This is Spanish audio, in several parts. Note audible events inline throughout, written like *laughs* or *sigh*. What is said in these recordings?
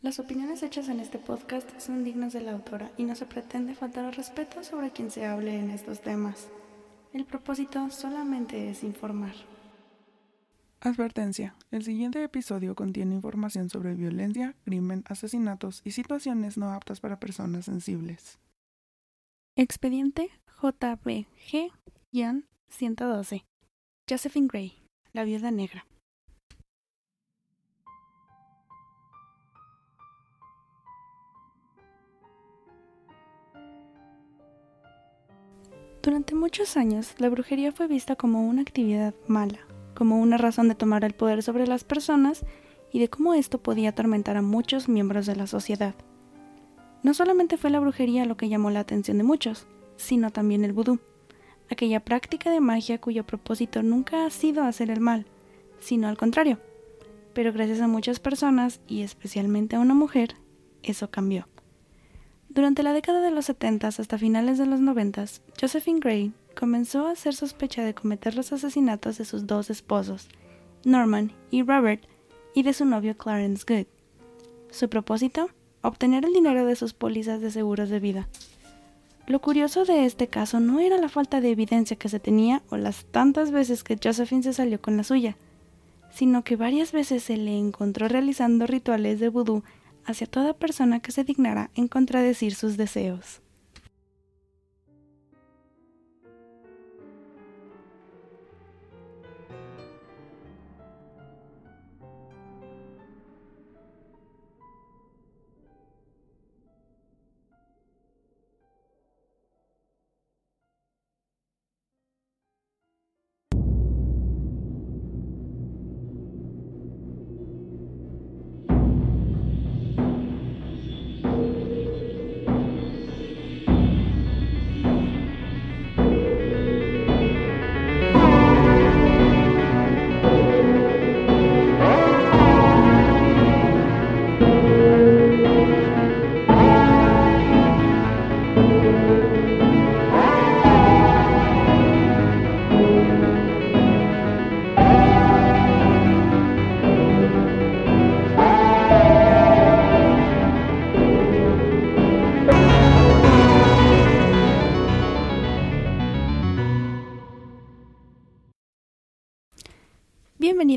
Las opiniones hechas en este podcast son dignas de la autora y no se pretende faltar al respeto sobre quien se hable en estos temas. El propósito solamente es informar. Advertencia. El siguiente episodio contiene información sobre violencia, crimen, asesinatos y situaciones no aptas para personas sensibles. Expediente JBG 112. Josephine Gray, la viuda negra. Durante muchos años, la brujería fue vista como una actividad mala, como una razón de tomar el poder sobre las personas y de cómo esto podía atormentar a muchos miembros de la sociedad. No solamente fue la brujería lo que llamó la atención de muchos, sino también el vudú, aquella práctica de magia cuyo propósito nunca ha sido hacer el mal, sino al contrario. Pero gracias a muchas personas, y especialmente a una mujer, eso cambió. Durante la década de los 70 hasta finales de los 90, Josephine Gray comenzó a ser sospecha de cometer los asesinatos de sus dos esposos, Norman y Robert, y de su novio Clarence Good. Su propósito, obtener el dinero de sus pólizas de seguros de vida. Lo curioso de este caso no era la falta de evidencia que se tenía o las tantas veces que Josephine se salió con la suya, sino que varias veces se le encontró realizando rituales de vudú hacia toda persona que se dignara en contradecir sus deseos.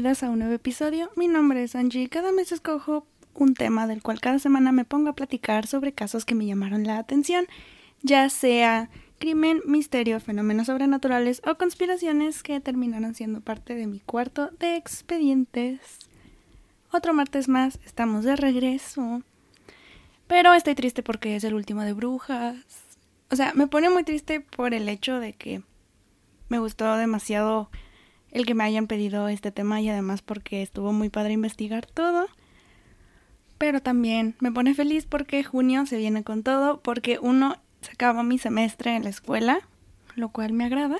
A un nuevo episodio. Mi nombre es Angie y cada mes escojo un tema del cual cada semana me pongo a platicar sobre casos que me llamaron la atención, ya sea crimen, misterio, fenómenos sobrenaturales o conspiraciones que terminaron siendo parte de mi cuarto de expedientes. Otro martes más, estamos de regreso. Pero estoy triste porque es el último de brujas. O sea, me pone muy triste por el hecho de que me gustó demasiado el que me hayan pedido este tema y además porque estuvo muy padre investigar todo. Pero también me pone feliz porque junio se viene con todo, porque uno, se acaba mi semestre en la escuela, lo cual me agrada,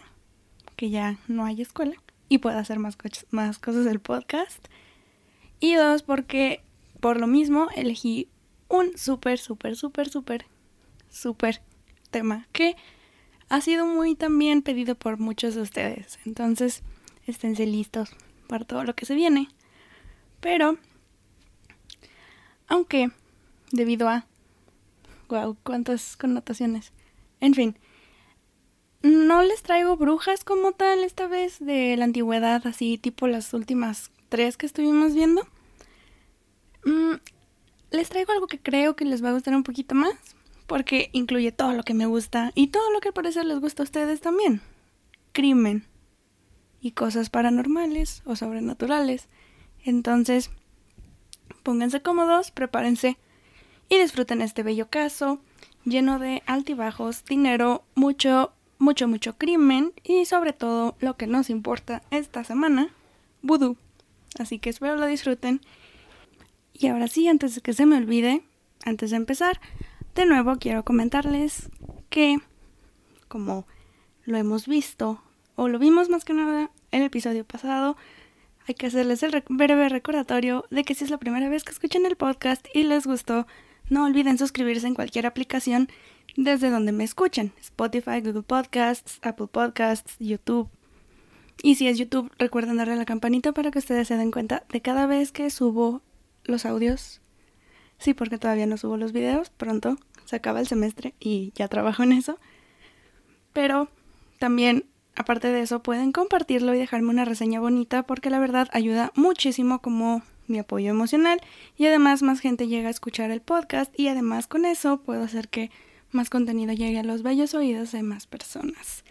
que ya no hay escuela y pueda hacer más, más cosas del podcast. Y dos, porque por lo mismo elegí un súper, súper, súper, súper, súper tema que ha sido muy también pedido por muchos de ustedes. Entonces, esténse listos para todo lo que se viene. Pero, aunque, debido a... Wow, cuántas connotaciones. En fin, no les traigo brujas como tal esta vez de la antigüedad, así tipo las últimas tres que estuvimos viendo. Mm, les traigo algo que creo que les va a gustar un poquito más, porque incluye todo lo que me gusta y todo lo que al parecer les gusta a ustedes también. Crimen y cosas paranormales o sobrenaturales. Entonces, pónganse cómodos, prepárense y disfruten este bello caso lleno de altibajos, dinero, mucho, mucho, mucho crimen y sobre todo lo que nos importa esta semana, vudú. Así que espero lo disfruten. Y ahora sí, antes de que se me olvide, antes de empezar, de nuevo quiero comentarles que, como lo hemos visto o lo vimos más que nada en el episodio pasado, hay que hacerles el breve recordatorio de que si es la primera vez que escuchan el podcast y les gustó, no olviden suscribirse en cualquier aplicación desde donde me escuchen, Spotify, Google Podcasts, Apple Podcasts, YouTube. Y si es YouTube, recuerden darle a la campanita para que ustedes se den cuenta de cada vez que subo los audios. Sí, porque todavía no subo los videos, pronto se acaba el semestre y ya trabajo en eso. Pero también, aparte de eso, pueden compartirlo y dejarme una reseña bonita porque la verdad ayuda muchísimo como mi apoyo emocional y además más gente llega a escuchar el podcast y además con eso puedo hacer que más contenido llegue a los bellos oídos de más personas.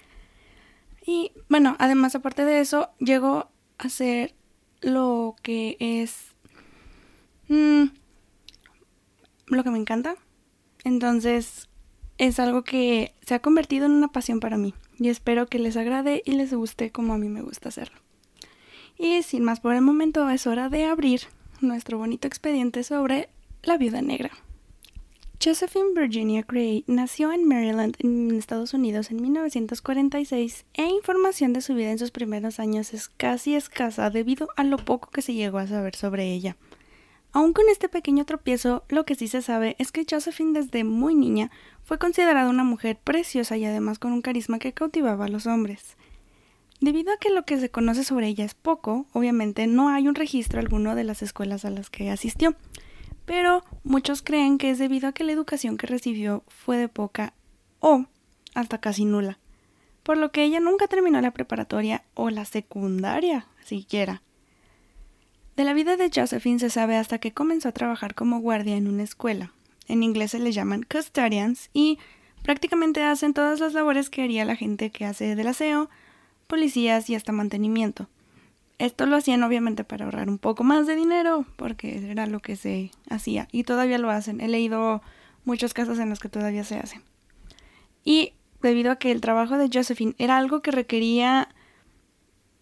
Y bueno, además aparte de eso, llego a hacer lo que es mm, lo que me encanta. Entonces es algo que se ha convertido en una pasión para mí y espero que les agrade y les guste como a mí me gusta hacerlo. Y sin más por el momento es hora de abrir nuestro bonito expediente sobre la viuda negra. Josephine Virginia Gray nació en Maryland, en Estados Unidos, en 1946 e información de su vida en sus primeros años es casi escasa debido a lo poco que se llegó a saber sobre ella. Aun con este pequeño tropiezo, lo que sí se sabe es que Josephine desde muy niña fue considerada una mujer preciosa y además con un carisma que cautivaba a los hombres. Debido a que lo que se conoce sobre ella es poco, obviamente no hay un registro alguno de las escuelas a las que asistió pero muchos creen que es debido a que la educación que recibió fue de poca o hasta casi nula, por lo que ella nunca terminó la preparatoria o la secundaria siquiera. De la vida de Josephine se sabe hasta que comenzó a trabajar como guardia en una escuela. En inglés se le llaman custodians y prácticamente hacen todas las labores que haría la gente que hace del aseo, policías y hasta mantenimiento. Esto lo hacían obviamente para ahorrar un poco más de dinero, porque era lo que se hacía y todavía lo hacen. He leído muchos casos en los que todavía se hace. Y debido a que el trabajo de Josephine era algo que requería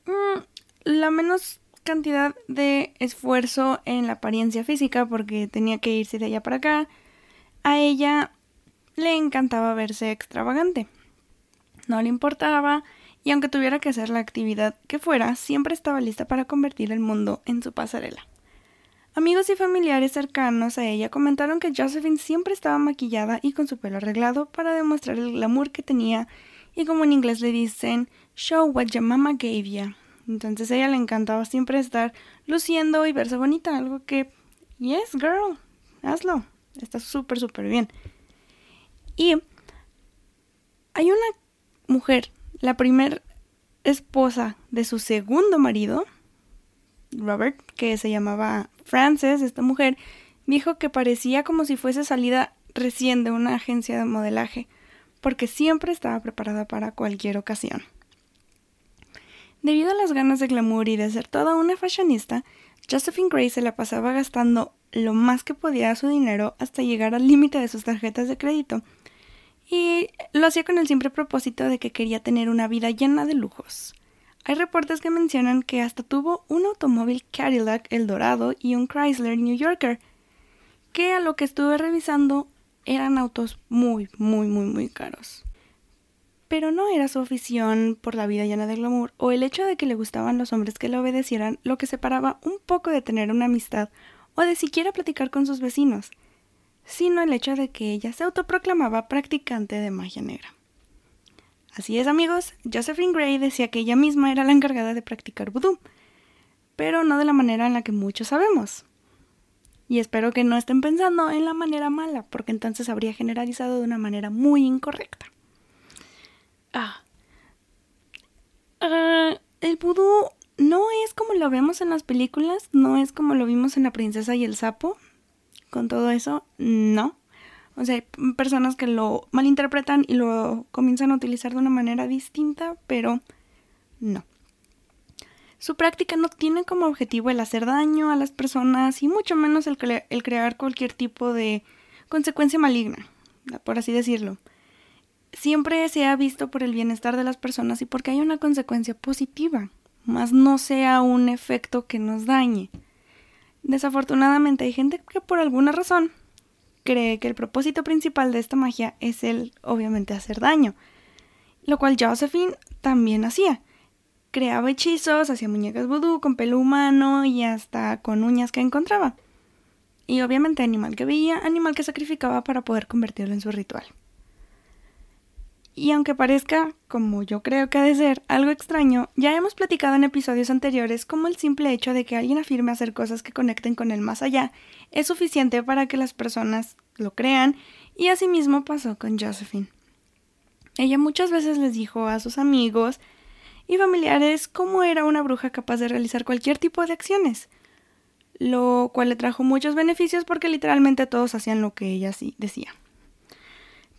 mm, la menos cantidad de esfuerzo en la apariencia física, porque tenía que irse de allá para acá, a ella le encantaba verse extravagante. No le importaba y aunque tuviera que hacer la actividad que fuera, siempre estaba lista para convertir el mundo en su pasarela. Amigos y familiares cercanos a ella comentaron que Josephine siempre estaba maquillada y con su pelo arreglado para demostrar el glamour que tenía y como en inglés le dicen show what your mama gave you. Entonces a ella le encantaba siempre estar luciendo y verse bonita, algo que yes girl, hazlo, está súper súper bien. Y hay una mujer la primer esposa de su segundo marido, Robert, que se llamaba Frances, esta mujer, dijo que parecía como si fuese salida recién de una agencia de modelaje, porque siempre estaba preparada para cualquier ocasión. Debido a las ganas de glamour y de ser toda una fashionista, Josephine Gray se la pasaba gastando lo más que podía su dinero hasta llegar al límite de sus tarjetas de crédito y lo hacía con el simple propósito de que quería tener una vida llena de lujos. Hay reportes que mencionan que hasta tuvo un automóvil Cadillac El Dorado y un Chrysler New Yorker, que a lo que estuve revisando eran autos muy, muy, muy, muy caros. Pero no era su afición por la vida llena de glamour o el hecho de que le gustaban los hombres que le obedecieran lo que separaba un poco de tener una amistad o de siquiera platicar con sus vecinos sino el hecho de que ella se autoproclamaba practicante de magia negra. Así es amigos, Josephine Gray decía que ella misma era la encargada de practicar vudú, pero no de la manera en la que muchos sabemos. Y espero que no estén pensando en la manera mala, porque entonces habría generalizado de una manera muy incorrecta. Ah. ah el vudú no es como lo vemos en las películas, no es como lo vimos en La princesa y el sapo, con todo eso, no. O sea, hay personas que lo malinterpretan y lo comienzan a utilizar de una manera distinta, pero no. Su práctica no tiene como objetivo el hacer daño a las personas y mucho menos el, el crear cualquier tipo de consecuencia maligna, por así decirlo. Siempre se ha visto por el bienestar de las personas y porque hay una consecuencia positiva, más no sea un efecto que nos dañe. Desafortunadamente hay gente que por alguna razón cree que el propósito principal de esta magia es el, obviamente, hacer daño, lo cual Josephine también hacía. Creaba hechizos, hacía muñecas vudú con pelo humano y hasta con uñas que encontraba. Y obviamente animal que veía, animal que sacrificaba para poder convertirlo en su ritual. Y aunque parezca, como yo creo que ha de ser, algo extraño, ya hemos platicado en episodios anteriores cómo el simple hecho de que alguien afirme hacer cosas que conecten con el más allá es suficiente para que las personas lo crean, y asimismo pasó con Josephine. Ella muchas veces les dijo a sus amigos y familiares cómo era una bruja capaz de realizar cualquier tipo de acciones, lo cual le trajo muchos beneficios porque literalmente todos hacían lo que ella sí decía.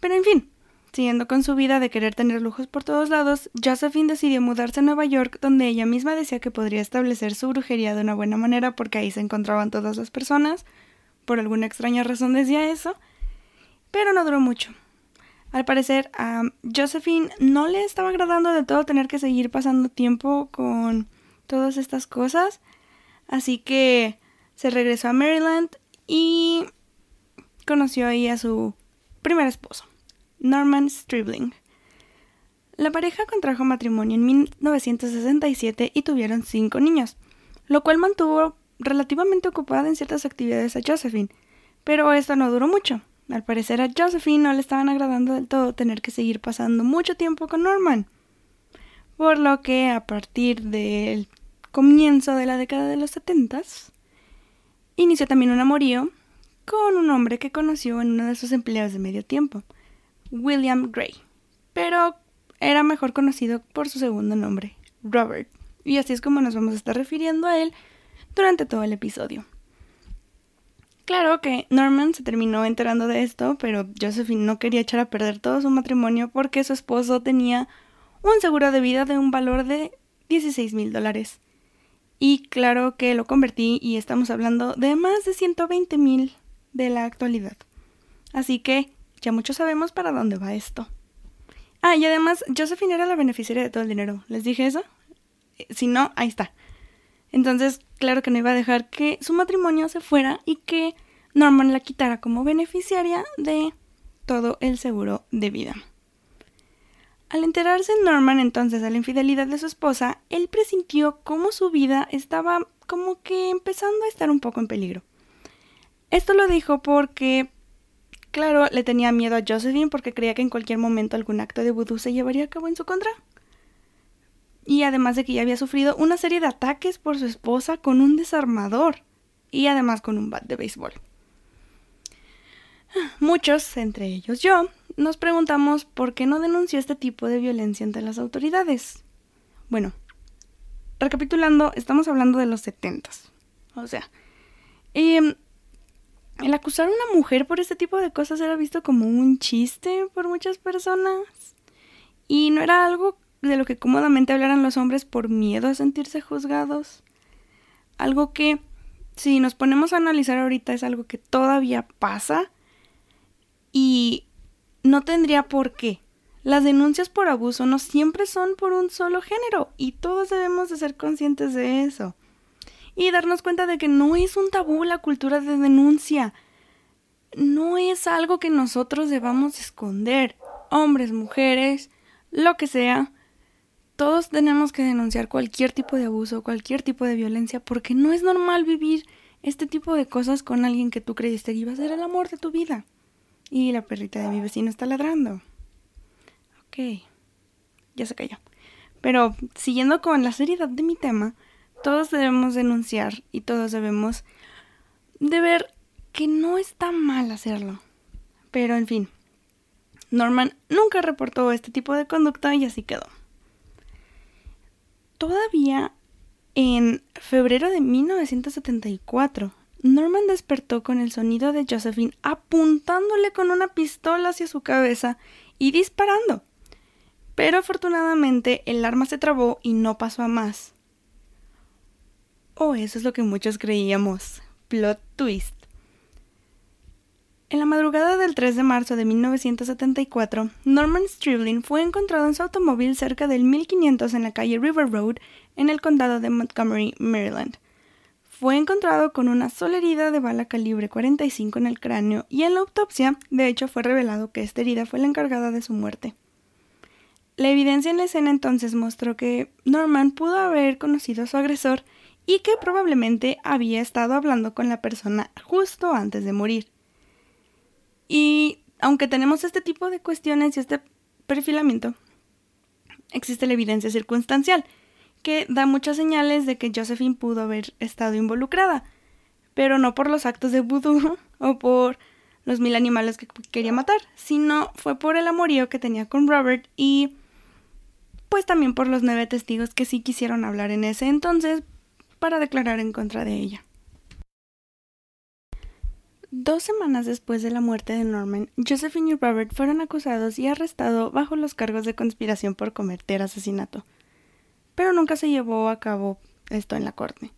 Pero en fin, Siguiendo con su vida de querer tener lujos por todos lados, Josephine decidió mudarse a Nueva York, donde ella misma decía que podría establecer su brujería de una buena manera porque ahí se encontraban todas las personas. Por alguna extraña razón decía eso. Pero no duró mucho. Al parecer, a Josephine no le estaba agradando de todo tener que seguir pasando tiempo con todas estas cosas. Así que se regresó a Maryland y conoció ahí a su primer esposo. Norman Stribling. La pareja contrajo matrimonio en 1967 y tuvieron cinco niños, lo cual mantuvo relativamente ocupada en ciertas actividades a Josephine, pero esto no duró mucho. Al parecer a Josephine no le estaban agradando del todo tener que seguir pasando mucho tiempo con Norman, por lo que a partir del comienzo de la década de los setentas inició también un amorío con un hombre que conoció en uno de sus empleos de medio tiempo, William Gray, pero era mejor conocido por su segundo nombre, Robert, y así es como nos vamos a estar refiriendo a él durante todo el episodio. Claro que Norman se terminó enterando de esto, pero Josephine no quería echar a perder todo su matrimonio porque su esposo tenía un seguro de vida de un valor de 16 mil dólares. Y claro que lo convertí y estamos hablando de más de 120 mil de la actualidad. Así que ya muchos sabemos para dónde va esto. Ah, y además, Josephine era la beneficiaria de todo el dinero. ¿Les dije eso? Eh, si no, ahí está. Entonces, claro que no iba a dejar que su matrimonio se fuera y que Norman la quitara como beneficiaria de todo el seguro de vida. Al enterarse Norman entonces de la infidelidad de su esposa, él presintió cómo su vida estaba como que empezando a estar un poco en peligro. Esto lo dijo porque Claro, le tenía miedo a Josephine porque creía que en cualquier momento algún acto de vudú se llevaría a cabo en su contra. Y además de que ya había sufrido una serie de ataques por su esposa con un desarmador y además con un bat de béisbol. Muchos, entre ellos yo, nos preguntamos por qué no denunció este tipo de violencia ante las autoridades. Bueno, recapitulando, estamos hablando de los setentas. O sea, eh, el acusar a una mujer por este tipo de cosas era visto como un chiste por muchas personas. Y no era algo de lo que cómodamente hablaran los hombres por miedo a sentirse juzgados. Algo que, si nos ponemos a analizar ahorita, es algo que todavía pasa y no tendría por qué. Las denuncias por abuso no siempre son por un solo género y todos debemos de ser conscientes de eso y darnos cuenta de que no es un tabú la cultura de denuncia. No es algo que nosotros debamos esconder. Hombres, mujeres, lo que sea. Todos tenemos que denunciar cualquier tipo de abuso, cualquier tipo de violencia, porque no es normal vivir este tipo de cosas con alguien que tú creíste que iba a ser el amor de tu vida. Y la perrita de mi vecino está ladrando. Ok, ya se cayó. Pero siguiendo con la seriedad de mi tema, todos debemos denunciar y todos debemos de ver que no está mal hacerlo. Pero en fin, Norman nunca reportó este tipo de conducta y así quedó. Todavía en febrero de 1974, Norman despertó con el sonido de Josephine apuntándole con una pistola hacia su cabeza y disparando. Pero afortunadamente el arma se trabó y no pasó a más. O eso es lo que muchos creíamos. Plot twist. En la madrugada del 3 de marzo de 1974, Norman Stribling fue encontrado en su automóvil cerca del 1500 en la calle River Road, en el condado de Montgomery, Maryland. Fue encontrado con una sola herida de bala calibre 45 en el cráneo y en la autopsia, de hecho, fue revelado que esta herida fue la encargada de su muerte. La evidencia en la escena entonces mostró que Norman pudo haber conocido a su agresor y que probablemente había estado hablando con la persona justo antes de morir. Y aunque tenemos este tipo de cuestiones y este perfilamiento, existe la evidencia circunstancial, que da muchas señales de que Josephine pudo haber estado involucrada, pero no por los actos de vudú *laughs* o por los mil animales que quería matar, sino fue por el amorío que tenía con Robert y pues también por los nueve testigos que sí quisieron hablar en ese entonces para declarar en contra de ella. Dos semanas después de la muerte de Norman, Josephine y Robert fueron acusados y arrestados bajo los cargos de conspiración por cometer asesinato. Pero nunca se llevó a cabo esto en la corte.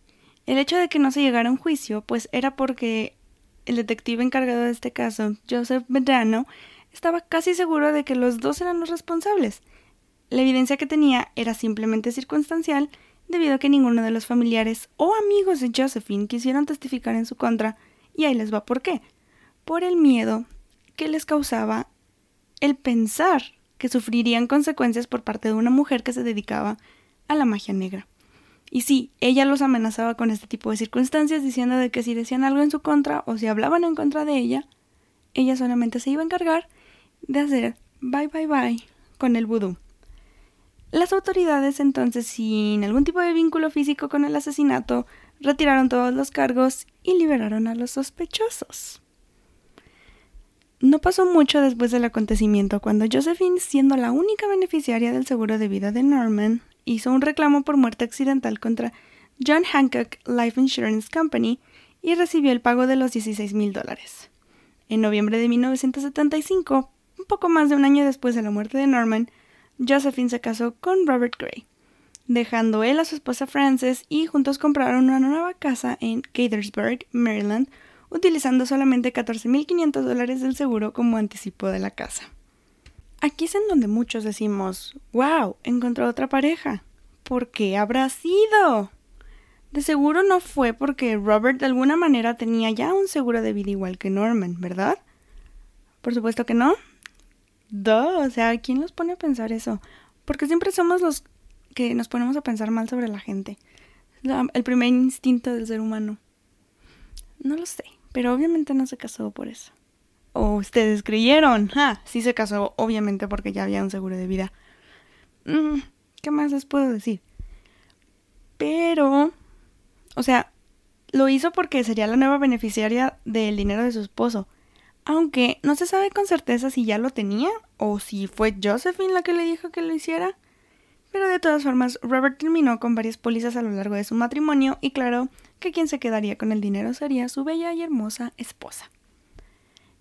El hecho de que no se llegara a un juicio, pues era porque el detective encargado de este caso, Joseph Medrano, estaba casi seguro de que los dos eran los responsables. La evidencia que tenía era simplemente circunstancial, debido a que ninguno de los familiares o amigos de Josephine quisieron testificar en su contra, y ahí les va por qué. Por el miedo que les causaba el pensar que sufrirían consecuencias por parte de una mujer que se dedicaba a la magia negra. Y sí, ella los amenazaba con este tipo de circunstancias, diciendo de que si decían algo en su contra o si hablaban en contra de ella, ella solamente se iba a encargar de hacer bye bye bye con el vudú. Las autoridades entonces, sin algún tipo de vínculo físico con el asesinato, retiraron todos los cargos y liberaron a los sospechosos. No pasó mucho después del acontecimiento cuando Josephine, siendo la única beneficiaria del seguro de vida de Norman, hizo un reclamo por muerte accidental contra John Hancock Life Insurance Company y recibió el pago de los 16 mil dólares. En noviembre de 1975, un poco más de un año después de la muerte de Norman, Josephine se casó con Robert Gray dejando él a su esposa Frances y juntos compraron una nueva casa en Gaithersburg, Maryland, utilizando solamente 14.500 dólares del seguro como anticipo de la casa. Aquí es en donde muchos decimos, wow, encontró otra pareja. ¿Por qué habrá sido? De seguro no fue porque Robert de alguna manera tenía ya un seguro de vida igual que Norman, ¿verdad? Por supuesto que no. Duh, o sea, ¿quién los pone a pensar eso? Porque siempre somos los que nos ponemos a pensar mal sobre la gente. el primer instinto del ser humano. No lo sé, pero obviamente no se casó por eso. O ustedes creyeron. Ah, sí se casó, obviamente, porque ya había un seguro de vida. Mm, ¿Qué más les puedo decir? Pero, o sea, lo hizo porque sería la nueva beneficiaria del dinero de su esposo. Aunque no se sabe con certeza si ya lo tenía o si fue Josephine la que le dijo que lo hiciera. Pero de todas formas, Robert terminó con varias pólizas a lo largo de su matrimonio y claro que quien se quedaría con el dinero sería su bella y hermosa esposa.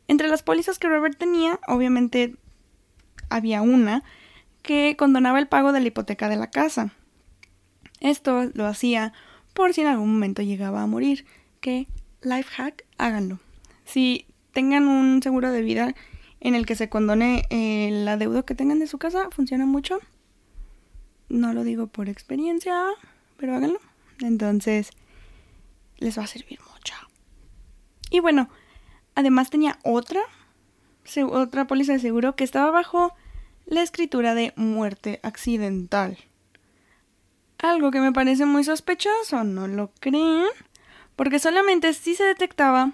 Entre las pólizas que Robert tenía, obviamente había una que condonaba el pago de la hipoteca de la casa. Esto lo hacía por si en algún momento llegaba a morir. Que, life hack, háganlo. Si tengan un seguro de vida en el que se condone eh, la deuda que tengan de su casa, funciona mucho. No lo digo por experiencia, pero háganlo. Entonces, les va a servir mucho. Y bueno, además tenía otra, otra póliza de seguro que estaba bajo la escritura de muerte accidental. Algo que me parece muy sospechoso, ¿no lo creen? Porque solamente si se detectaba,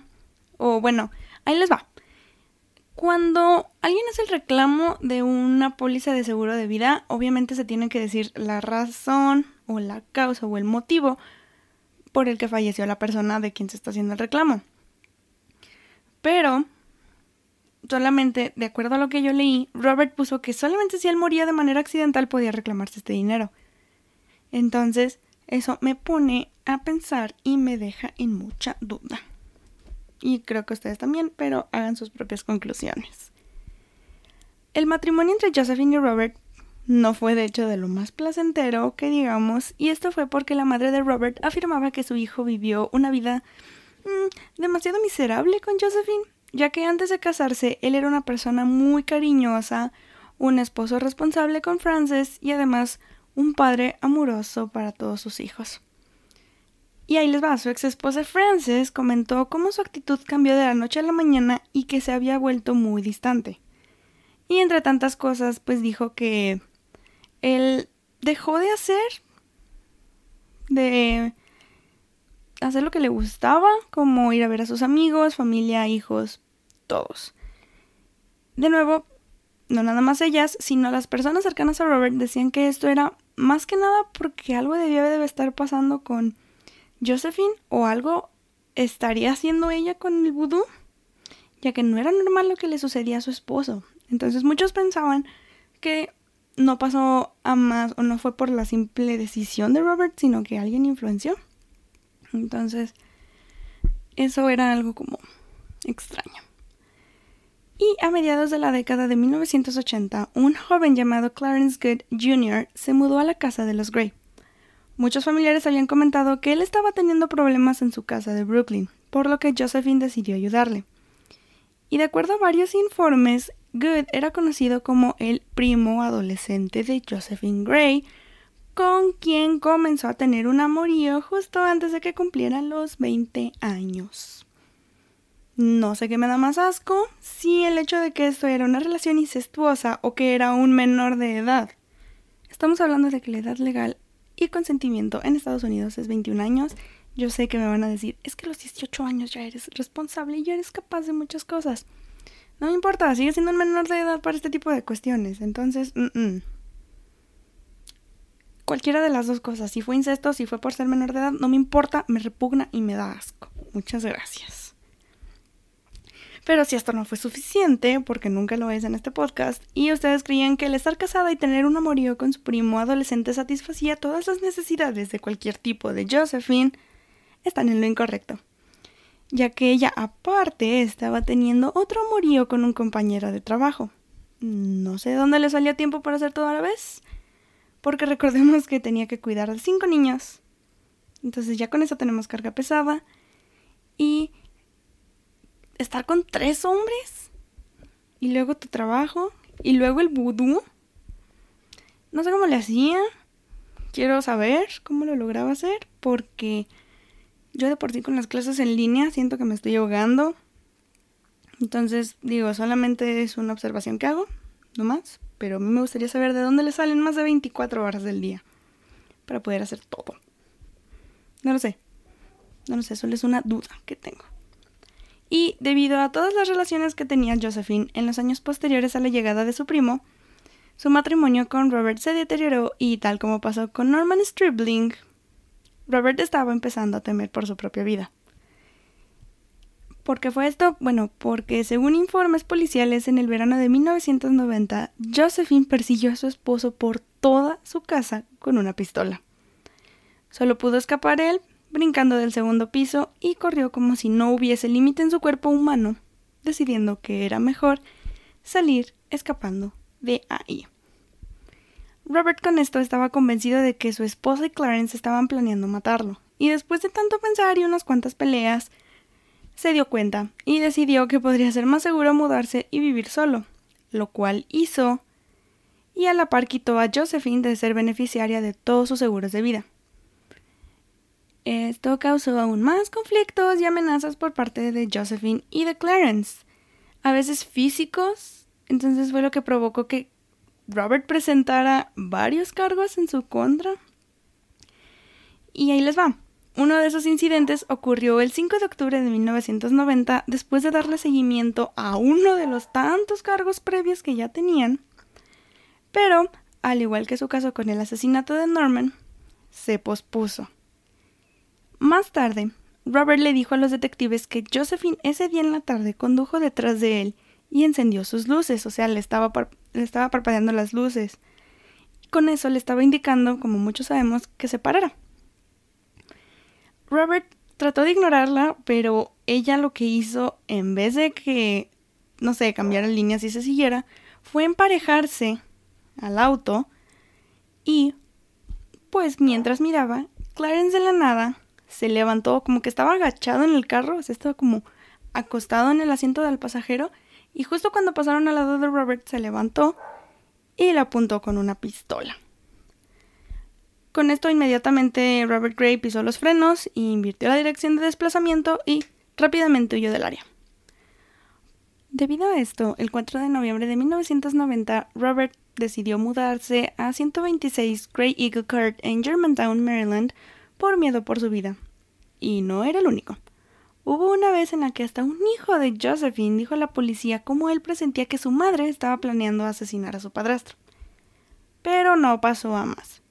o bueno, ahí les va. Cuando alguien hace el reclamo de una póliza de seguro de vida, obviamente se tiene que decir la razón o la causa o el motivo por el que falleció la persona de quien se está haciendo el reclamo. Pero, solamente, de acuerdo a lo que yo leí, Robert puso que solamente si él moría de manera accidental podía reclamarse este dinero. Entonces, eso me pone a pensar y me deja en mucha duda y creo que ustedes también, pero hagan sus propias conclusiones. El matrimonio entre Josephine y Robert no fue de hecho de lo más placentero que digamos, y esto fue porque la madre de Robert afirmaba que su hijo vivió una vida mm, demasiado miserable con Josephine, ya que antes de casarse él era una persona muy cariñosa, un esposo responsable con Frances y además un padre amoroso para todos sus hijos. Y ahí les va, su ex esposa Frances comentó cómo su actitud cambió de la noche a la mañana y que se había vuelto muy distante. Y entre tantas cosas, pues dijo que él dejó de hacer, de hacer lo que le gustaba, como ir a ver a sus amigos, familia, hijos, todos. De nuevo, no nada más ellas, sino las personas cercanas a Robert decían que esto era más que nada porque algo debía de estar pasando con Josephine o algo estaría haciendo ella con el vudú, ya que no era normal lo que le sucedía a su esposo. Entonces muchos pensaban que no pasó a más o no fue por la simple decisión de Robert, sino que alguien influenció. Entonces, eso era algo como extraño. Y a mediados de la década de 1980, un joven llamado Clarence Good Jr. se mudó a la casa de los Gray. Muchos familiares habían comentado que él estaba teniendo problemas en su casa de Brooklyn, por lo que Josephine decidió ayudarle. Y de acuerdo a varios informes, Good era conocido como el primo adolescente de Josephine Gray, con quien comenzó a tener un amorío justo antes de que cumplieran los 20 años. No sé qué me da más asco, si el hecho de que esto era una relación incestuosa o que era un menor de edad. Estamos hablando de que la edad legal y consentimiento en Estados Unidos es 21 años. Yo sé que me van a decir, es que a los 18 años ya eres responsable y ya eres capaz de muchas cosas. No me importa, sigue siendo un menor de edad para este tipo de cuestiones. Entonces, cualquiera de las dos cosas, si fue incesto, si fue por ser menor de edad, no me importa, me repugna y me da asco. Muchas gracias. Pero si esto no fue suficiente, porque nunca lo es en este podcast, y ustedes creían que el estar casada y tener un amorío con su primo adolescente satisfacía todas las necesidades de cualquier tipo de Josephine, están en lo incorrecto. Ya que ella aparte estaba teniendo otro amorío con un compañero de trabajo. No sé de dónde le salía tiempo para hacer todo a la vez, porque recordemos que tenía que cuidar de cinco niños. Entonces ya con eso tenemos carga pesada y estar con tres hombres y luego tu trabajo y luego el vudú. No sé cómo le hacía. Quiero saber cómo lo lograba hacer porque yo de por sí con las clases en línea siento que me estoy ahogando. Entonces, digo, solamente es una observación que hago, no más, pero a mí me gustaría saber de dónde le salen más de 24 horas del día para poder hacer todo. No lo sé. No lo sé, solo es una duda que tengo y debido a todas las relaciones que tenía Josephine en los años posteriores a la llegada de su primo, su matrimonio con Robert se deterioró y tal como pasó con Norman Stribling, Robert estaba empezando a temer por su propia vida. ¿Por qué fue esto? Bueno, porque según informes policiales en el verano de 1990, Josephine persiguió a su esposo por toda su casa con una pistola. Solo pudo escapar él, brincando del segundo piso y corrió como si no hubiese límite en su cuerpo humano, decidiendo que era mejor salir escapando de ahí. Robert con esto estaba convencido de que su esposa y Clarence estaban planeando matarlo, y después de tanto pensar y unas cuantas peleas, se dio cuenta y decidió que podría ser más seguro mudarse y vivir solo, lo cual hizo, y a la par quitó a Josephine de ser beneficiaria de todos sus seguros de vida. Esto causó aún más conflictos y amenazas por parte de Josephine y de Clarence, a veces físicos, entonces fue lo que provocó que Robert presentara varios cargos en su contra. Y ahí les va. Uno de esos incidentes ocurrió el 5 de octubre de 1990 después de darle seguimiento a uno de los tantos cargos previos que ya tenían. Pero, al igual que su caso con el asesinato de Norman, se pospuso. Más tarde, Robert le dijo a los detectives que Josephine ese día en la tarde condujo detrás de él y encendió sus luces, o sea, le estaba, le estaba parpadeando las luces. Con eso le estaba indicando, como muchos sabemos, que se parara. Robert trató de ignorarla, pero ella lo que hizo, en vez de que, no sé, cambiara líneas y se siguiera, fue emparejarse al auto y, pues mientras miraba, Clarence de la nada se levantó, como que estaba agachado en el carro, o estaba como acostado en el asiento del pasajero, y justo cuando pasaron al lado de Robert se levantó y le apuntó con una pistola. Con esto inmediatamente Robert Gray pisó los frenos y invirtió la dirección de desplazamiento y rápidamente huyó del área. Debido a esto, el 4 de noviembre de 1990, Robert decidió mudarse a 126 Grey Eagle Court en Germantown, Maryland, por miedo por su vida. Y no era el único. Hubo una vez en la que hasta un hijo de Josephine dijo a la policía cómo él presentía que su madre estaba planeando asesinar a su padrastro. Pero no pasó a más.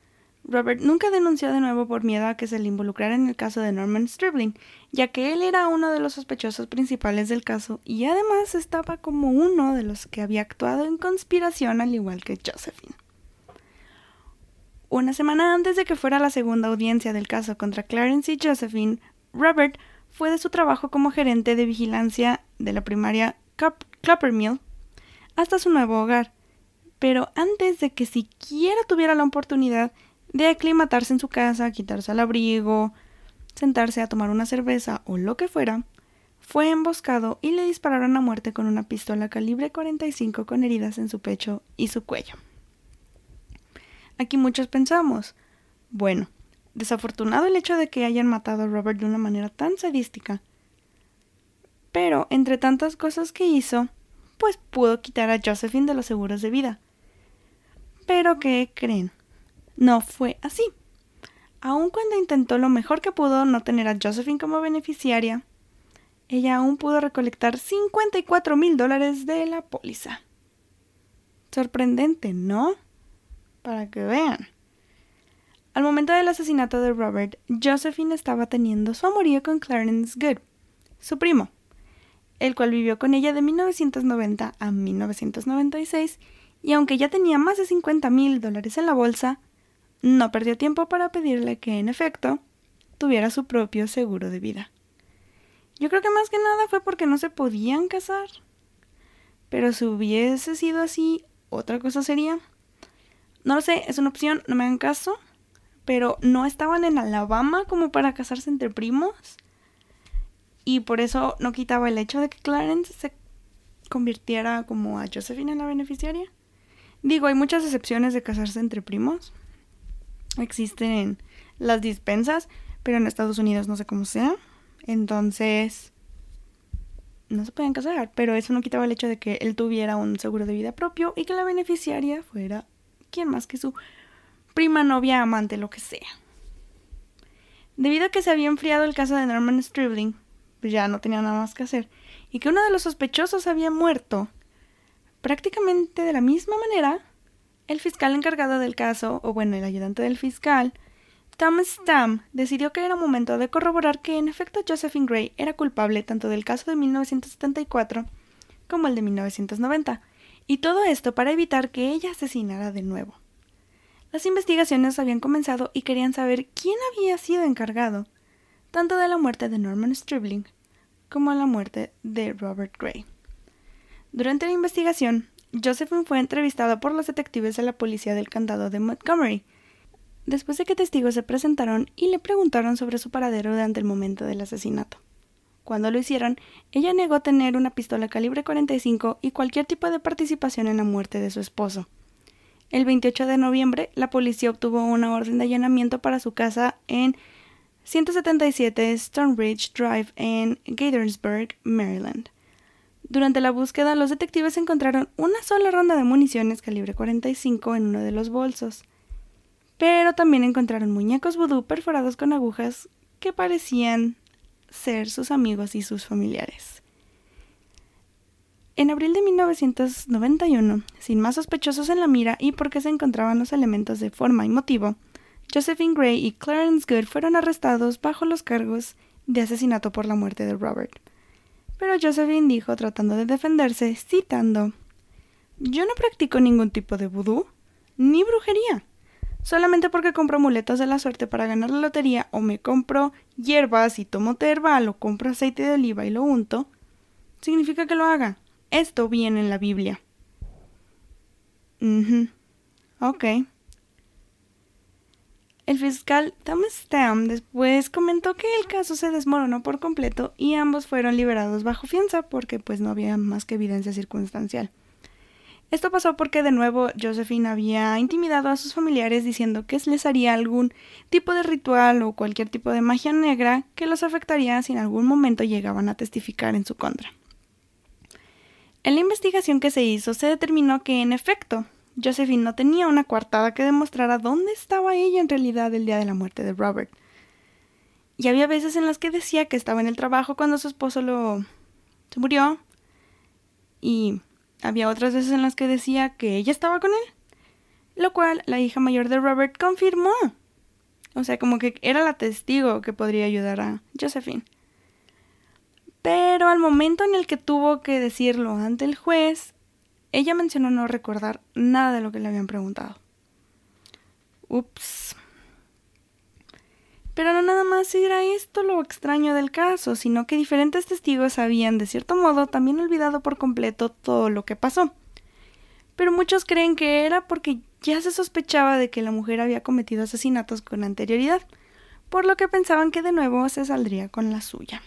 Robert nunca denunció de nuevo por miedo a que se le involucrara en el caso de Norman Stribling, ya que él era uno de los sospechosos principales del caso y además estaba como uno de los que había actuado en conspiración al igual que Josephine. Una semana antes de que fuera la segunda audiencia del caso contra Clarence y Josephine, Robert fue de su trabajo como gerente de vigilancia de la primaria Clappermill hasta su nuevo hogar. Pero antes de que siquiera tuviera la oportunidad de aclimatarse en su casa, quitarse el abrigo, sentarse a tomar una cerveza o lo que fuera, fue emboscado y le dispararon a muerte con una pistola calibre 45 con heridas en su pecho y su cuello. Aquí muchos pensamos, bueno, Desafortunado el hecho de que hayan matado a Robert de una manera tan sadística. Pero, entre tantas cosas que hizo, pues pudo quitar a Josephine de los seguros de vida. Pero, ¿qué creen? No fue así. Aun cuando intentó lo mejor que pudo no tener a Josephine como beneficiaria, ella aún pudo recolectar 54 mil dólares de la póliza. Sorprendente, ¿no? Para que vean. Al momento del asesinato de Robert, Josephine estaba teniendo su amorío con Clarence Good, su primo, el cual vivió con ella de 1990 a 1996 y aunque ya tenía más de 50 mil dólares en la bolsa, no perdió tiempo para pedirle que, en efecto, tuviera su propio seguro de vida. Yo creo que más que nada fue porque no se podían casar. Pero si hubiese sido así, otra cosa sería. No lo sé, es una opción, no me hagan caso pero no estaban en Alabama como para casarse entre primos. Y por eso no quitaba el hecho de que Clarence se convirtiera como a Josephine en la beneficiaria. Digo, hay muchas excepciones de casarse entre primos. Existen las dispensas, pero en Estados Unidos no sé cómo sea. Entonces, no se pueden casar, pero eso no quitaba el hecho de que él tuviera un seguro de vida propio y que la beneficiaria fuera quien más que su prima, novia, amante, lo que sea. Debido a que se había enfriado el caso de Norman Stribling, pues ya no tenía nada más que hacer, y que uno de los sospechosos había muerto, prácticamente de la misma manera, el fiscal encargado del caso, o bueno, el ayudante del fiscal, Thomas Stamm, decidió que era momento de corroborar que en efecto Josephine Gray era culpable tanto del caso de 1974 como el de 1990, y todo esto para evitar que ella asesinara de nuevo. Las investigaciones habían comenzado y querían saber quién había sido encargado, tanto de la muerte de Norman Stribling como de la muerte de Robert Gray. Durante la investigación, Josephine fue entrevistada por los detectives de la policía del candado de Montgomery, después de que testigos se presentaron y le preguntaron sobre su paradero durante el momento del asesinato. Cuando lo hicieron, ella negó tener una pistola calibre 45 y cualquier tipo de participación en la muerte de su esposo. El 28 de noviembre, la policía obtuvo una orden de allanamiento para su casa en 177 Stonebridge Drive en Gaithersburg, Maryland. Durante la búsqueda, los detectives encontraron una sola ronda de municiones calibre 45 en uno de los bolsos, pero también encontraron muñecos vudú perforados con agujas que parecían ser sus amigos y sus familiares. En abril de 1991, sin más sospechosos en la mira y porque se encontraban los elementos de forma y motivo, Josephine Gray y Clarence Good fueron arrestados bajo los cargos de asesinato por la muerte de Robert. Pero Josephine dijo, tratando de defenderse, citando: Yo no practico ningún tipo de vudú, ni brujería. Solamente porque compro amuletos de la suerte para ganar la lotería, o me compro hierbas y tomo té herbal, o compro aceite de oliva y lo unto, significa que lo haga. Esto viene en la Biblia. Ok. El fiscal Thomas Stam después comentó que el caso se desmoronó por completo y ambos fueron liberados bajo fianza porque pues no había más que evidencia circunstancial. Esto pasó porque de nuevo Josephine había intimidado a sus familiares diciendo que les haría algún tipo de ritual o cualquier tipo de magia negra que los afectaría si en algún momento llegaban a testificar en su contra. En la investigación que se hizo se determinó que, en efecto, Josephine no tenía una coartada que demostrara dónde estaba ella en realidad el día de la muerte de Robert. Y había veces en las que decía que estaba en el trabajo cuando su esposo lo murió. Y había otras veces en las que decía que ella estaba con él. Lo cual la hija mayor de Robert confirmó. O sea, como que era la testigo que podría ayudar a Josephine. Pero al momento en el que tuvo que decirlo ante el juez, ella mencionó no recordar nada de lo que le habían preguntado. Ups. Pero no nada más era esto lo extraño del caso, sino que diferentes testigos habían, de cierto modo, también olvidado por completo todo lo que pasó. Pero muchos creen que era porque ya se sospechaba de que la mujer había cometido asesinatos con anterioridad, por lo que pensaban que de nuevo se saldría con la suya.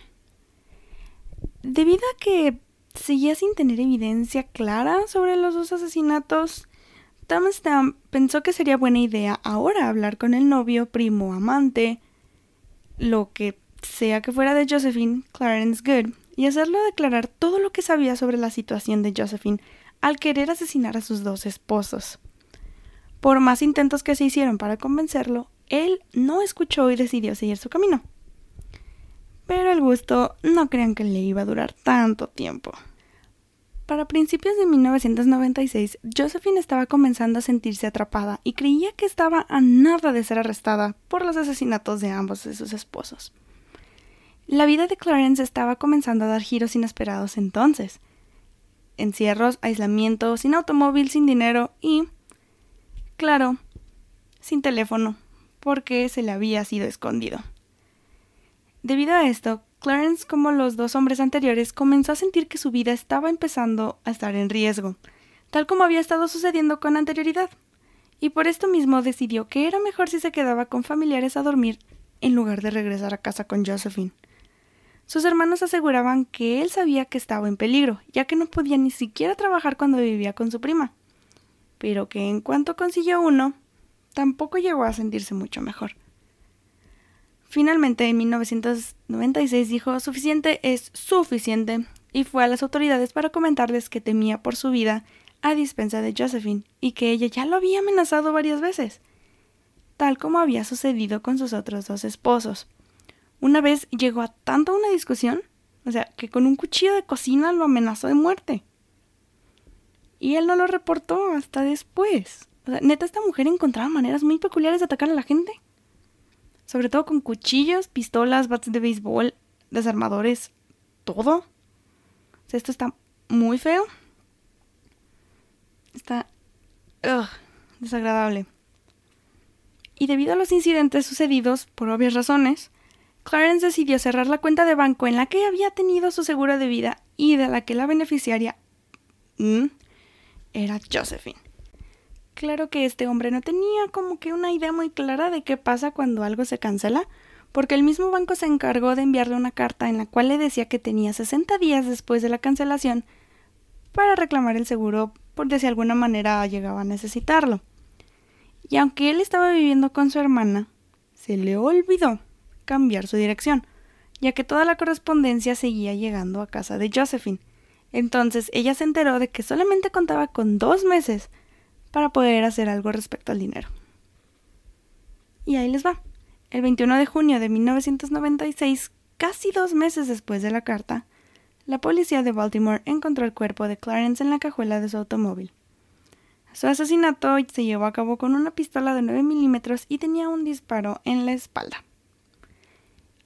Debido a que seguía sin tener evidencia clara sobre los dos asesinatos, Thomas pensó que sería buena idea ahora hablar con el novio, primo, amante, lo que sea que fuera de Josephine, Clarence Good, y hacerlo declarar todo lo que sabía sobre la situación de Josephine al querer asesinar a sus dos esposos. Por más intentos que se hicieron para convencerlo, él no escuchó y decidió seguir su camino. Pero el gusto no crean que le iba a durar tanto tiempo. Para principios de 1996, Josephine estaba comenzando a sentirse atrapada y creía que estaba a nada de ser arrestada por los asesinatos de ambos de sus esposos. La vida de Clarence estaba comenzando a dar giros inesperados entonces. Encierros, aislamiento, sin automóvil, sin dinero y, claro, sin teléfono, porque se le había sido escondido. Debido a esto, Clarence, como los dos hombres anteriores, comenzó a sentir que su vida estaba empezando a estar en riesgo, tal como había estado sucediendo con anterioridad, y por esto mismo decidió que era mejor si se quedaba con familiares a dormir en lugar de regresar a casa con Josephine. Sus hermanos aseguraban que él sabía que estaba en peligro, ya que no podía ni siquiera trabajar cuando vivía con su prima, pero que en cuanto consiguió uno, tampoco llegó a sentirse mucho mejor. Finalmente, en 1996 dijo suficiente es suficiente y fue a las autoridades para comentarles que temía por su vida a dispensa de Josephine y que ella ya lo había amenazado varias veces, tal como había sucedido con sus otros dos esposos. Una vez llegó a tanto una discusión, o sea, que con un cuchillo de cocina lo amenazó de muerte. Y él no lo reportó hasta después. O sea, neta, esta mujer encontraba maneras muy peculiares de atacar a la gente sobre todo con cuchillos, pistolas, bates de béisbol, desarmadores, todo. O sea, esto está muy feo. Está desagradable. Y debido a los incidentes sucedidos, por obvias razones, Clarence decidió cerrar la cuenta de banco en la que había tenido su seguro de vida y de la que la beneficiaria mm, era Josephine. Claro que este hombre no tenía como que una idea muy clara de qué pasa cuando algo se cancela, porque el mismo banco se encargó de enviarle una carta en la cual le decía que tenía 60 días después de la cancelación para reclamar el seguro por de si alguna manera llegaba a necesitarlo. Y aunque él estaba viviendo con su hermana, se le olvidó cambiar su dirección, ya que toda la correspondencia seguía llegando a casa de Josephine. Entonces ella se enteró de que solamente contaba con dos meses para poder hacer algo respecto al dinero. Y ahí les va. El 21 de junio de 1996, casi dos meses después de la carta, la policía de Baltimore encontró el cuerpo de Clarence en la cajuela de su automóvil. Su asesinato se llevó a cabo con una pistola de 9 milímetros y tenía un disparo en la espalda.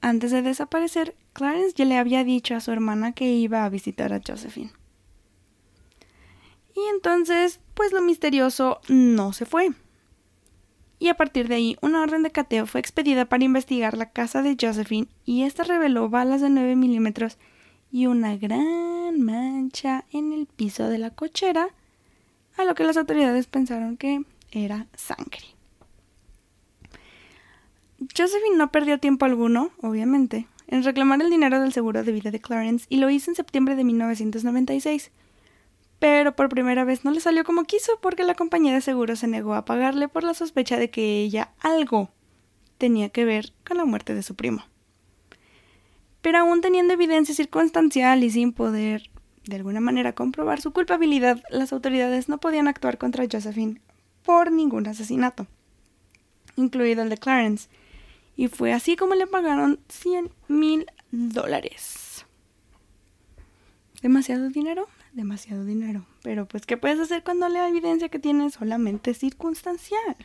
Antes de desaparecer, Clarence ya le había dicho a su hermana que iba a visitar a Josephine. Y entonces, pues lo misterioso no se fue. Y a partir de ahí, una orden de cateo fue expedida para investigar la casa de Josephine y esta reveló balas de 9 milímetros y una gran mancha en el piso de la cochera, a lo que las autoridades pensaron que era sangre. Josephine no perdió tiempo alguno, obviamente, en reclamar el dinero del seguro de vida de Clarence y lo hizo en septiembre de 1996 pero por primera vez no le salió como quiso porque la compañía de seguros se negó a pagarle por la sospecha de que ella algo tenía que ver con la muerte de su primo. Pero aún teniendo evidencia circunstancial y sin poder de alguna manera comprobar su culpabilidad, las autoridades no podían actuar contra Josephine por ningún asesinato, incluido el de Clarence, Y fue así como le pagaron 100 mil dólares. ¿Demasiado dinero? Demasiado dinero. Pero pues, ¿qué puedes hacer cuando la evidencia que tienes solamente circunstancial?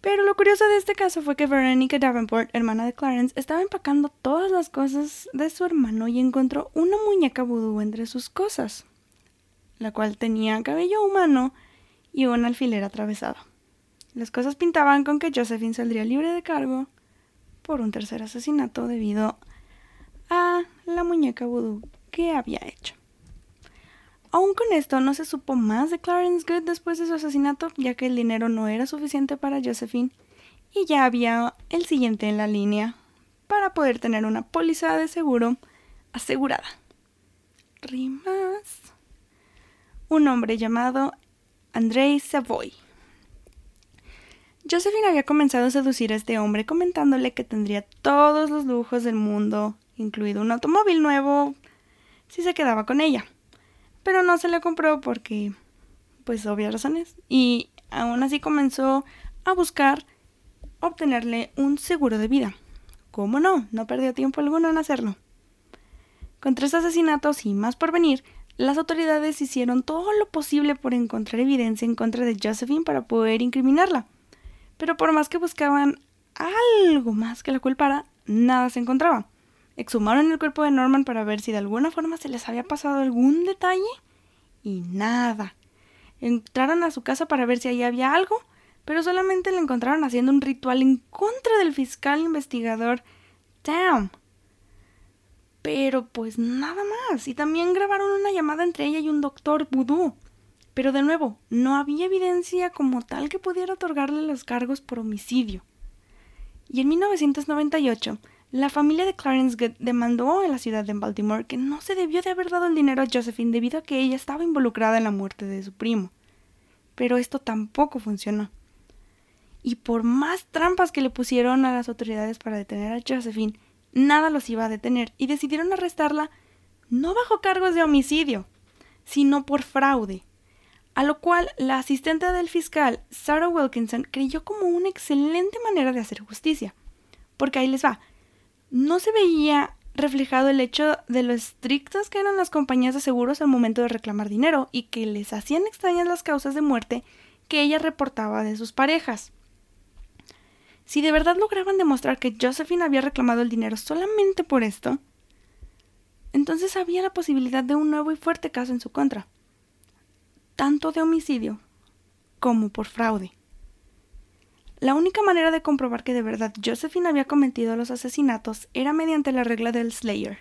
Pero lo curioso de este caso fue que Veronica Davenport, hermana de Clarence, estaba empacando todas las cosas de su hermano y encontró una muñeca vudú entre sus cosas, la cual tenía cabello humano y un alfiler atravesado. Las cosas pintaban con que Josephine saldría libre de cargo por un tercer asesinato debido a la muñeca vudú que había hecho. Aún con esto, no se supo más de Clarence Good después de su asesinato, ya que el dinero no era suficiente para Josephine y ya había el siguiente en la línea para poder tener una póliza de seguro asegurada. Rimas. Un hombre llamado Andrei Savoy. Josephine había comenzado a seducir a este hombre comentándole que tendría todos los lujos del mundo, incluido un automóvil nuevo, si se quedaba con ella pero no se le compró porque, pues, obvias razones. Y aún así comenzó a buscar obtenerle un seguro de vida. ¿Cómo no? No perdió tiempo alguno en hacerlo. Con tres asesinatos y más por venir, las autoridades hicieron todo lo posible por encontrar evidencia en contra de Josephine para poder incriminarla. Pero por más que buscaban algo más que la culpara, nada se encontraba. Exhumaron el cuerpo de Norman para ver si de alguna forma se les había pasado algún detalle y nada. Entraron a su casa para ver si ahí había algo, pero solamente le encontraron haciendo un ritual en contra del fiscal investigador Damn. Pero pues nada más. Y también grabaron una llamada entre ella y un doctor vudú. Pero de nuevo, no había evidencia como tal que pudiera otorgarle los cargos por homicidio. Y en 1998, la familia de Clarence Good demandó en la ciudad de Baltimore que no se debió de haber dado el dinero a Josephine debido a que ella estaba involucrada en la muerte de su primo. Pero esto tampoco funcionó. Y por más trampas que le pusieron a las autoridades para detener a Josephine, nada los iba a detener y decidieron arrestarla no bajo cargos de homicidio, sino por fraude. A lo cual la asistente del fiscal, Sarah Wilkinson, creyó como una excelente manera de hacer justicia. Porque ahí les va, no se veía reflejado el hecho de lo estrictas que eran las compañías de seguros al momento de reclamar dinero y que les hacían extrañas las causas de muerte que ella reportaba de sus parejas. Si de verdad lograban demostrar que Josephine había reclamado el dinero solamente por esto, entonces había la posibilidad de un nuevo y fuerte caso en su contra, tanto de homicidio como por fraude. La única manera de comprobar que de verdad Josephine había cometido los asesinatos era mediante la regla del Slayer,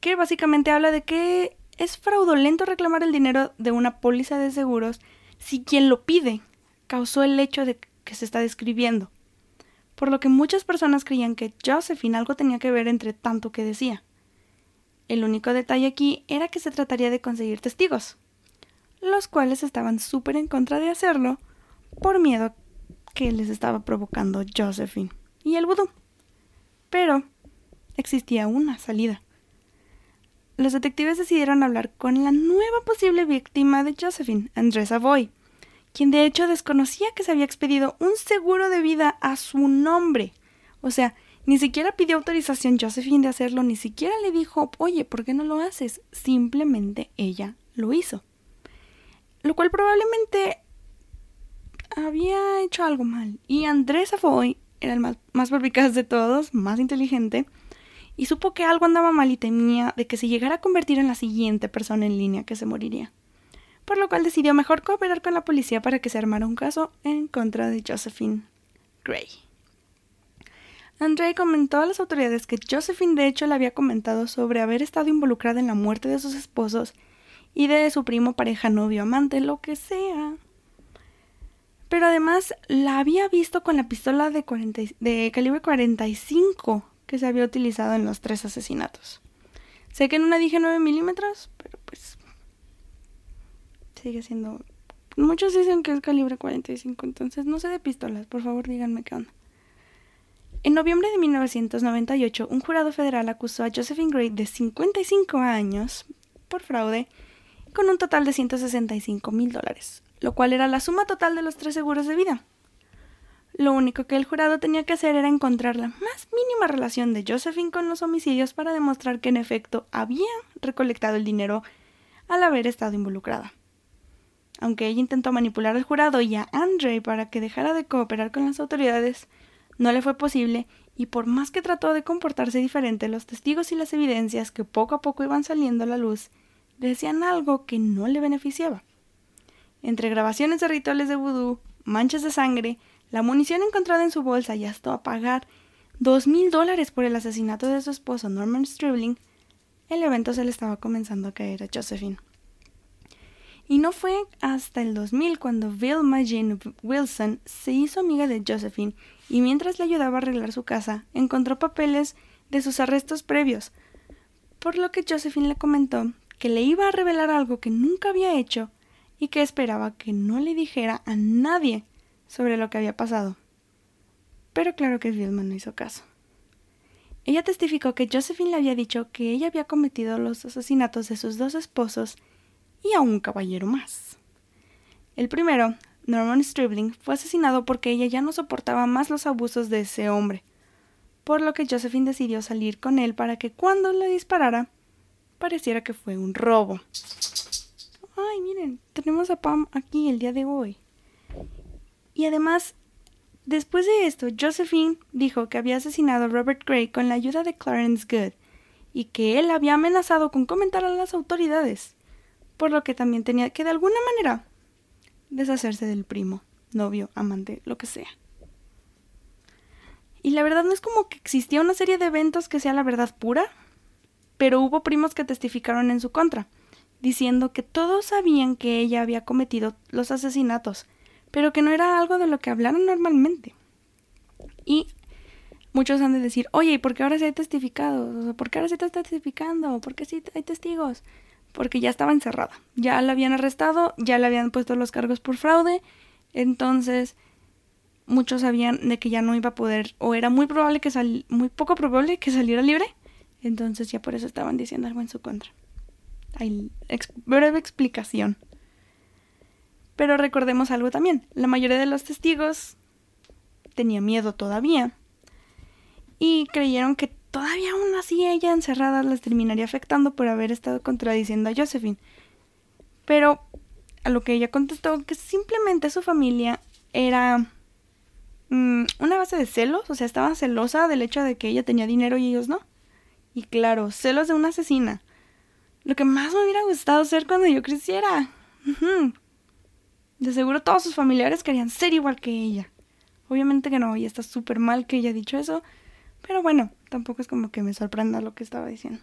que básicamente habla de que es fraudulento reclamar el dinero de una póliza de seguros si quien lo pide causó el hecho de que se está describiendo, por lo que muchas personas creían que Josephine algo tenía que ver entre tanto que decía. El único detalle aquí era que se trataría de conseguir testigos, los cuales estaban súper en contra de hacerlo por miedo que les estaba provocando Josephine y el vudú. Pero existía una salida. Los detectives decidieron hablar con la nueva posible víctima de Josephine, Andrés Savoy, quien de hecho desconocía que se había expedido un seguro de vida a su nombre. O sea, ni siquiera pidió autorización Josephine de hacerlo, ni siquiera le dijo, oye, ¿por qué no lo haces? Simplemente ella lo hizo. Lo cual probablemente había hecho algo mal. Y Andrés Afoy era el más, más de todos, más inteligente, y supo que algo andaba mal y temía de que se llegara a convertir en la siguiente persona en línea que se moriría. Por lo cual decidió mejor cooperar con la policía para que se armara un caso en contra de Josephine Gray. André comentó a las autoridades que Josephine de hecho le había comentado sobre haber estado involucrada en la muerte de sus esposos y de su primo, pareja, novio, amante, lo que sea pero además la había visto con la pistola de, de calibre 45 que se había utilizado en los tres asesinatos. Sé que en una dije 9 milímetros, pero pues sigue siendo... Muchos dicen que es calibre 45, entonces no sé de pistolas, por favor díganme qué onda. En noviembre de 1998, un jurado federal acusó a Josephine Gray de 55 años por fraude con un total de 165 mil dólares, lo cual era la suma total de los tres seguros de vida. Lo único que el jurado tenía que hacer era encontrar la más mínima relación de Josephine con los homicidios para demostrar que en efecto había recolectado el dinero al haber estado involucrada. Aunque ella intentó manipular al jurado y a Andre para que dejara de cooperar con las autoridades, no le fue posible y por más que trató de comportarse diferente, los testigos y las evidencias que poco a poco iban saliendo a la luz decían algo que no le beneficiaba. Entre grabaciones de rituales de vudú, manchas de sangre, la munición encontrada en su bolsa y hasta pagar dos mil dólares por el asesinato de su esposo Norman Stribling, el evento se le estaba comenzando a caer a Josephine. Y no fue hasta el 2000 cuando Vilma Jean Wilson se hizo amiga de Josephine y mientras le ayudaba a arreglar su casa, encontró papeles de sus arrestos previos, por lo que Josephine le comentó que le iba a revelar algo que nunca había hecho y que esperaba que no le dijera a nadie sobre lo que había pasado. Pero claro que Vilma no hizo caso. Ella testificó que Josephine le había dicho que ella había cometido los asesinatos de sus dos esposos y a un caballero más. El primero, Norman Stribling, fue asesinado porque ella ya no soportaba más los abusos de ese hombre, por lo que Josephine decidió salir con él para que cuando le disparara pareciera que fue un robo. Ay, miren, tenemos a Pam aquí el día de hoy. Y además, después de esto, Josephine dijo que había asesinado a Robert Gray con la ayuda de Clarence Good y que él había amenazado con comentar a las autoridades, por lo que también tenía que de alguna manera deshacerse del primo, novio, amante, lo que sea. Y la verdad no es como que existía una serie de eventos que sea la verdad pura, pero hubo primos que testificaron en su contra, diciendo que todos sabían que ella había cometido los asesinatos, pero que no era algo de lo que hablaran normalmente. Y muchos han de decir, oye, ¿y por qué ahora se ha testificado? ¿Por qué ahora se está testificando? ¿Por qué sí hay testigos? Porque ya estaba encerrada. Ya la habían arrestado, ya le habían puesto los cargos por fraude. Entonces, muchos sabían de que ya no iba a poder, o era muy probable que sal, muy poco probable que saliera libre. Entonces ya por eso estaban diciendo algo en su contra. Breve explicación. Pero recordemos algo también. La mayoría de los testigos tenía miedo todavía. Y creyeron que todavía aún así ella encerrada las terminaría afectando por haber estado contradiciendo a Josephine. Pero a lo que ella contestó que simplemente su familia era mm, una base de celos, o sea, estaba celosa del hecho de que ella tenía dinero y ellos no. Y claro, celos de una asesina. Lo que más me hubiera gustado ser cuando yo creciera. De seguro todos sus familiares querían ser igual que ella. Obviamente que no, y está súper mal que haya dicho eso. Pero bueno, tampoco es como que me sorprenda lo que estaba diciendo.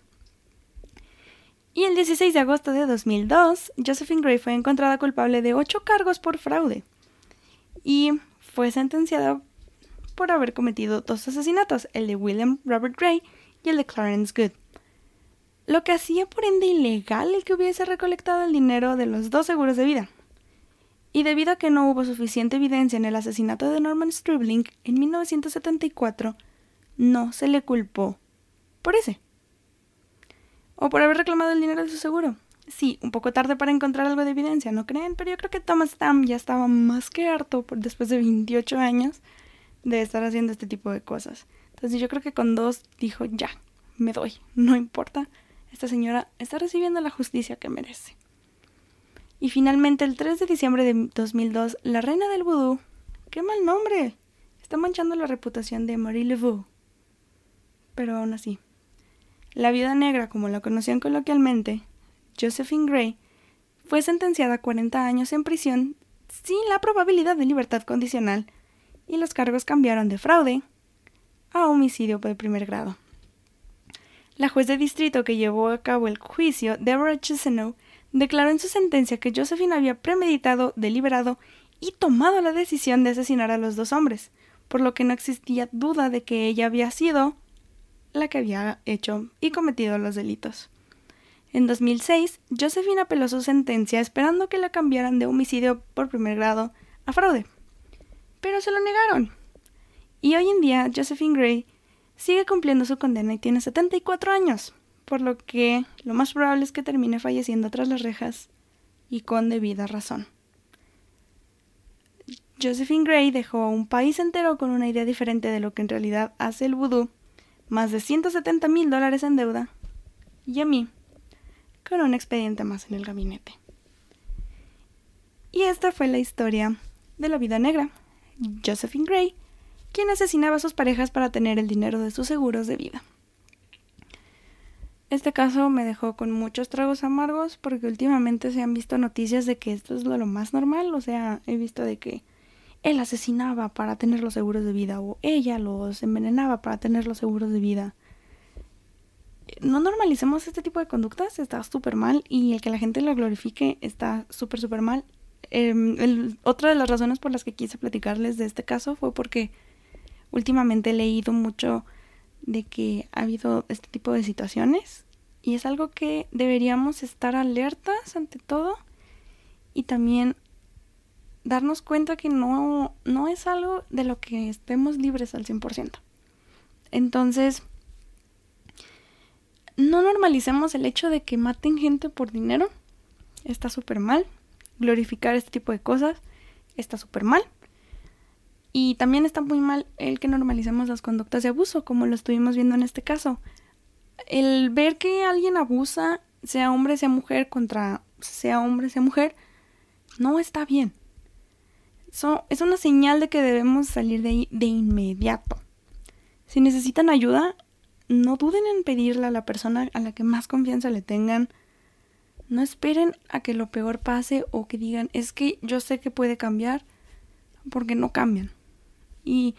Y el 16 de agosto de 2002, Josephine Gray fue encontrada culpable de ocho cargos por fraude. Y fue sentenciada por haber cometido dos asesinatos, el de William Robert Gray y el de Clarence Good. Lo que hacía por ende ilegal el que hubiese recolectado el dinero de los dos seguros de vida. Y debido a que no hubo suficiente evidencia en el asesinato de Norman Stribling en 1974, no se le culpó por ese. O por haber reclamado el dinero de su seguro. Sí, un poco tarde para encontrar algo de evidencia, ¿no creen? Pero yo creo que Thomas Tam ya estaba más que harto por después de 28 años de estar haciendo este tipo de cosas. Entonces yo creo que con dos dijo, ya, me doy, no importa. Esta señora está recibiendo la justicia que merece. Y finalmente, el 3 de diciembre de 2002, la reina del vudú, qué mal nombre, está manchando la reputación de Marie Laveau. Pero aún así, la viuda negra, como la conocían coloquialmente, Josephine Gray, fue sentenciada a 40 años en prisión sin la probabilidad de libertad condicional y los cargos cambiaron de fraude a homicidio por primer grado. La juez de distrito que llevó a cabo el juicio, Deborah Chesenow, declaró en su sentencia que Josephine había premeditado, deliberado y tomado la decisión de asesinar a los dos hombres, por lo que no existía duda de que ella había sido la que había hecho y cometido los delitos. En 2006, Josephine apeló su sentencia esperando que la cambiaran de homicidio por primer grado a fraude. Pero se lo negaron. Y hoy en día, Josephine Gray sigue cumpliendo su condena y tiene 74 años por lo que lo más probable es que termine falleciendo tras las rejas y con debida razón. Josephine Gray dejó a un país entero con una idea diferente de lo que en realidad hace el vudú, más de 170 mil dólares en deuda, y a mí, con un expediente más en el gabinete. Y esta fue la historia de la vida negra. Josephine Gray, quien asesinaba a sus parejas para tener el dinero de sus seguros de vida. Este caso me dejó con muchos tragos amargos porque últimamente se han visto noticias de que esto es lo, más normal, o sea, he visto de que él asesinaba para tener los seguros de vida o ella los envenenaba para tener los seguros de vida. No normalicemos este tipo de conductas, está súper mal y el que la gente lo glorifique está súper, súper mal. Eh, otra de las razones por las que quise platicarles de este caso fue porque últimamente he leído mucho de que ha habido este tipo de situaciones y es algo que deberíamos estar alertas ante todo y también darnos cuenta que no, no es algo de lo que estemos libres al 100%. Entonces, no normalicemos el hecho de que maten gente por dinero. Está súper mal. Glorificar este tipo de cosas está súper mal. Y también está muy mal el que normalicemos las conductas de abuso, como lo estuvimos viendo en este caso. El ver que alguien abusa, sea hombre, sea mujer, contra sea hombre, sea mujer, no está bien. Es una señal de que debemos salir de ahí de inmediato. Si necesitan ayuda, no duden en pedirla a la persona a la que más confianza le tengan. No esperen a que lo peor pase o que digan, es que yo sé que puede cambiar, porque no cambian y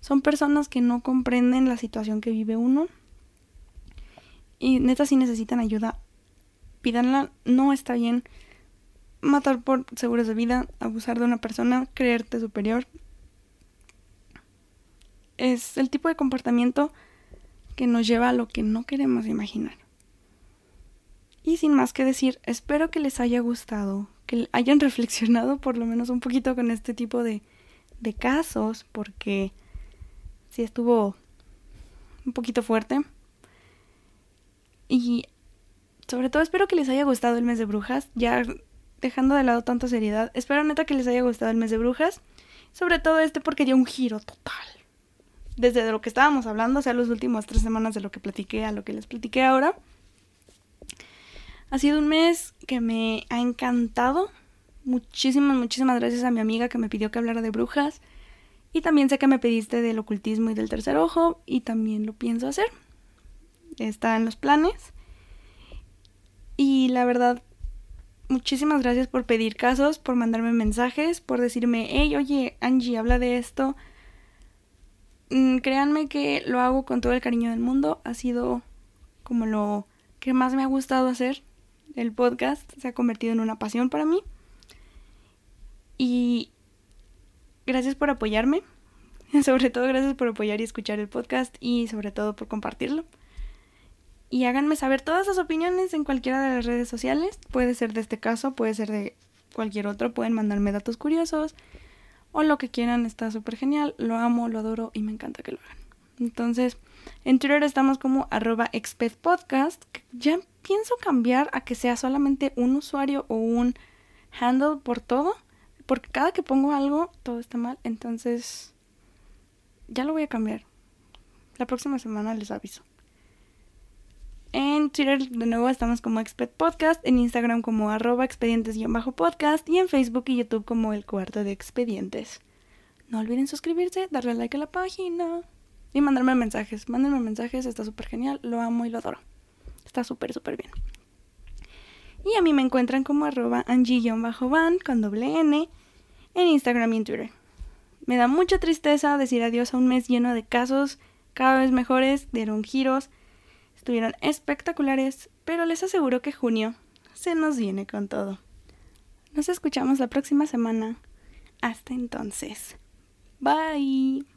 son personas que no comprenden la situación que vive uno. Y neta si necesitan ayuda pídanla. No está bien matar por seguros de vida abusar de una persona creerte superior. Es el tipo de comportamiento que nos lleva a lo que no queremos imaginar. Y sin más que decir espero que les haya gustado que hayan *laughs* reflexionado por lo menos un poquito con este tipo de de casos porque sí estuvo un poquito fuerte. Y sobre todo espero que les haya gustado el mes de brujas, ya dejando de lado tanta seriedad. Espero neta que les haya gustado el mes de brujas. Sobre todo este porque dio un giro total. Desde de lo que estábamos hablando, o sea, las últimas tres semanas de lo que platiqué a lo que les platiqué ahora. Ha sido un mes que me ha encantado. Muchísimas, muchísimas gracias a mi amiga que me pidió que hablara de brujas. Y también sé que me pediste del ocultismo y del tercer ojo y también lo pienso hacer. Está en los planes. Y la verdad, muchísimas gracias por pedir casos, por mandarme mensajes, por decirme, hey, oye, Angie, habla de esto. Mm, créanme que lo hago con todo el cariño del mundo. Ha sido como lo que más me ha gustado hacer. El podcast se ha convertido en una pasión para mí. Y gracias por apoyarme. *laughs* Sobre todo gracias por apoyar y escuchar el podcast y sobre todo por compartirlo. Y háganme saber todas sus opiniones en cualquiera de las redes sociales. Puede ser de este caso, puede ser de cualquier otro. Pueden mandarme datos curiosos o lo que quieran. Está súper genial. Lo amo, lo adoro y me encanta que lo hagan. Entonces, en Twitter estamos como arroba expedpodcast. Ya pienso cambiar a que sea solamente un usuario o un handle por todo porque cada que pongo algo, todo está mal. Entonces, ya lo voy a cambiar. La próxima semana les aviso. En Twitter de nuevo estamos como Expert Podcast, en Instagram como arroba expedientes-podcast y en Facebook y YouTube como el cuarto de expedientes. No olviden suscribirse, darle like a la página y mandarme mensajes. Mándenme mensajes, está súper genial, lo amo y lo adoro. Está súper, súper bien. Y a mí me encuentran como arroba angie-van con doble N en Instagram y en Twitter. Me da mucha tristeza decir adiós a un mes lleno de casos cada vez mejores, dieron giros, estuvieron espectaculares, pero les aseguro que junio se nos viene con todo. Nos escuchamos la próxima semana. Hasta entonces. Bye.